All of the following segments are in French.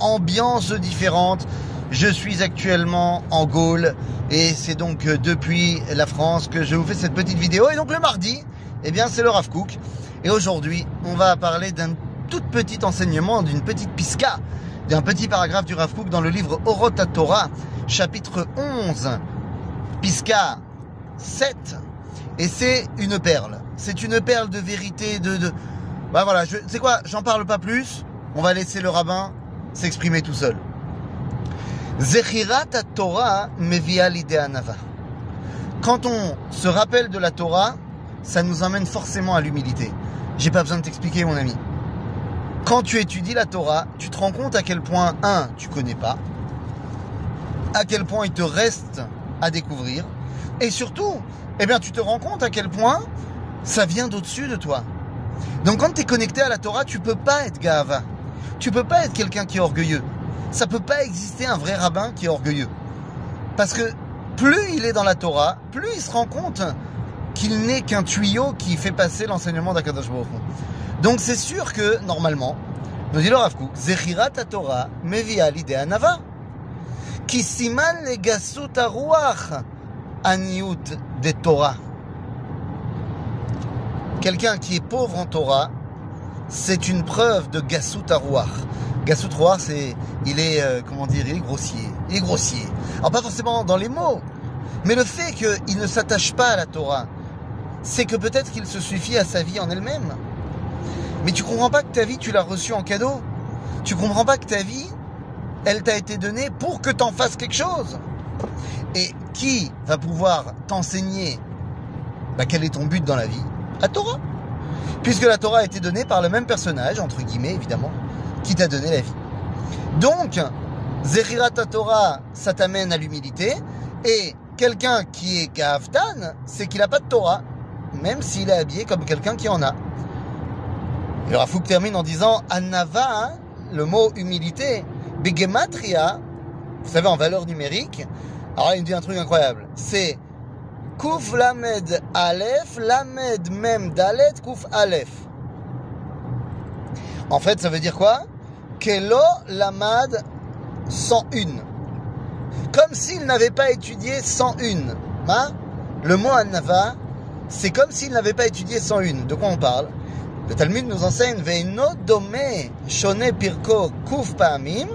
ambiance différente. Je suis actuellement en Gaule et c'est donc euh, depuis la France que je vous fais cette petite vidéo. Et donc le mardi, eh bien c'est le Rav Cook. Et aujourd'hui, on va parler d'un tout petit enseignement, d'une petite pisca, d'un petit paragraphe du Rav Cook dans le livre Orota Torah, chapitre 11, pisca 7. Et c'est une perle. C'est une perle de vérité, de... Bah voilà, je... c'est quoi? J'en parle pas plus. On va laisser le rabbin s'exprimer tout seul. Zechirat Torah mevia anava. Quand on se rappelle de la Torah, ça nous emmène forcément à l'humilité. J'ai pas besoin de t'expliquer, mon ami. Quand tu étudies la Torah, tu te rends compte à quel point, un, tu connais pas, à quel point il te reste à découvrir, et surtout, eh bien, tu te rends compte à quel point ça vient d'au-dessus de toi. Donc, quand tu es connecté à la Torah, tu peux pas être gava. Tu peux pas être quelqu'un qui est orgueilleux. Ça peut pas exister un vrai rabbin qui est orgueilleux. Parce que plus il est dans la Torah, plus il se rend compte qu'il n'est qu'un tuyau qui fait passer l'enseignement d'Akadosh Baruch Donc c'est sûr que, normalement, nous dit le Rav Kook, Zechirat Torah mevia l'idée anava. Qui le gasut aruach aniut de Torah. Quelqu'un qui est pauvre en Torah, c'est une preuve de Gassut Arouar. Gassut Arouar, c'est, il est, euh, comment dire, il est grossier. Il est grossier. Alors pas forcément dans les mots, mais le fait qu'il ne s'attache pas à la Torah, c'est que peut-être qu'il se suffit à sa vie en elle-même. Mais tu comprends pas que ta vie, tu l'as reçue en cadeau. Tu comprends pas que ta vie, elle t'a été donnée pour que tu en fasses quelque chose. Et qui va pouvoir t'enseigner bah, quel est ton but dans la vie? La Torah puisque la Torah a été donnée par le même personnage, entre guillemets évidemment, qui t'a donné la vie. Donc, Zechirat Torah, ça t'amène à l'humilité, et quelqu'un qui est Gavtan, c'est qu'il n'a pas de Torah, même s'il est habillé comme quelqu'un qui en a. Et Rafouk termine en disant Anava, hein, le mot humilité, Begematria, vous savez en valeur numérique, alors il me dit un truc incroyable, c'est Kouf Lamed Aleph, Lamed Mem Dalet, Kouf Aleph. En fait, ça veut dire quoi? Kelo Lamad 101. Comme s'il n'avait pas étudié 101. Hein? Le mot Anava, c'est comme s'il n'avait pas étudié 101. De quoi on parle? Le Talmud nous enseigne Veino Dome Shone Pirko Kouf Pa'amim,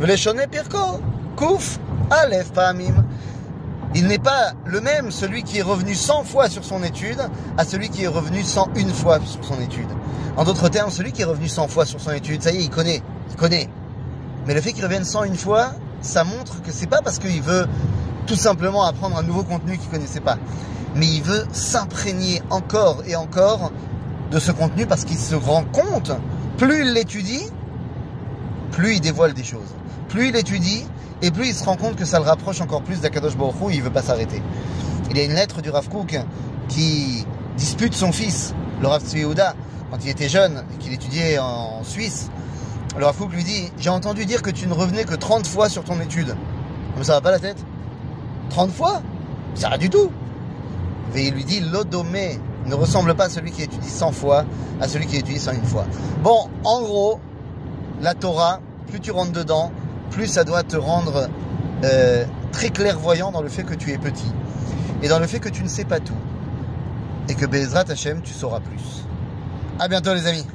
Vele Shone Pirko Kouf Aleph Pa'amim. Il n'est pas le même celui qui est revenu 100 fois sur son étude à celui qui est revenu 101 fois sur son étude. En d'autres termes, celui qui est revenu 100 fois sur son étude, ça y est, il connaît, il connaît. Mais le fait qu'il revienne 101 fois, ça montre que c'est pas parce qu'il veut tout simplement apprendre un nouveau contenu qu'il connaissait pas, mais il veut s'imprégner encore et encore de ce contenu parce qu'il se rend compte, plus il l'étudie, plus il dévoile des choses. Plus il étudie, et plus il se rend compte que ça le rapproche encore plus d'Akadosh Baruch Hu, il veut pas s'arrêter. Il y a une lettre du Rav Kook qui dispute son fils, le Rav Tzviouda, quand il était jeune et qu'il étudiait en Suisse. Le Rav lui dit J'ai entendu dire que tu ne revenais que 30 fois sur ton étude. Mais ça va pas la tête 30 fois? Ça rien du tout. Et il lui dit L'odomé ne ressemble pas à celui qui étudie 100 fois, à celui qui étudie 101 fois. Bon, en gros, la Torah, plus tu rentres dedans, plus ça doit te rendre euh, très clairvoyant dans le fait que tu es petit et dans le fait que tu ne sais pas tout et que Bezrat Hashem, tu sauras plus. À bientôt les amis.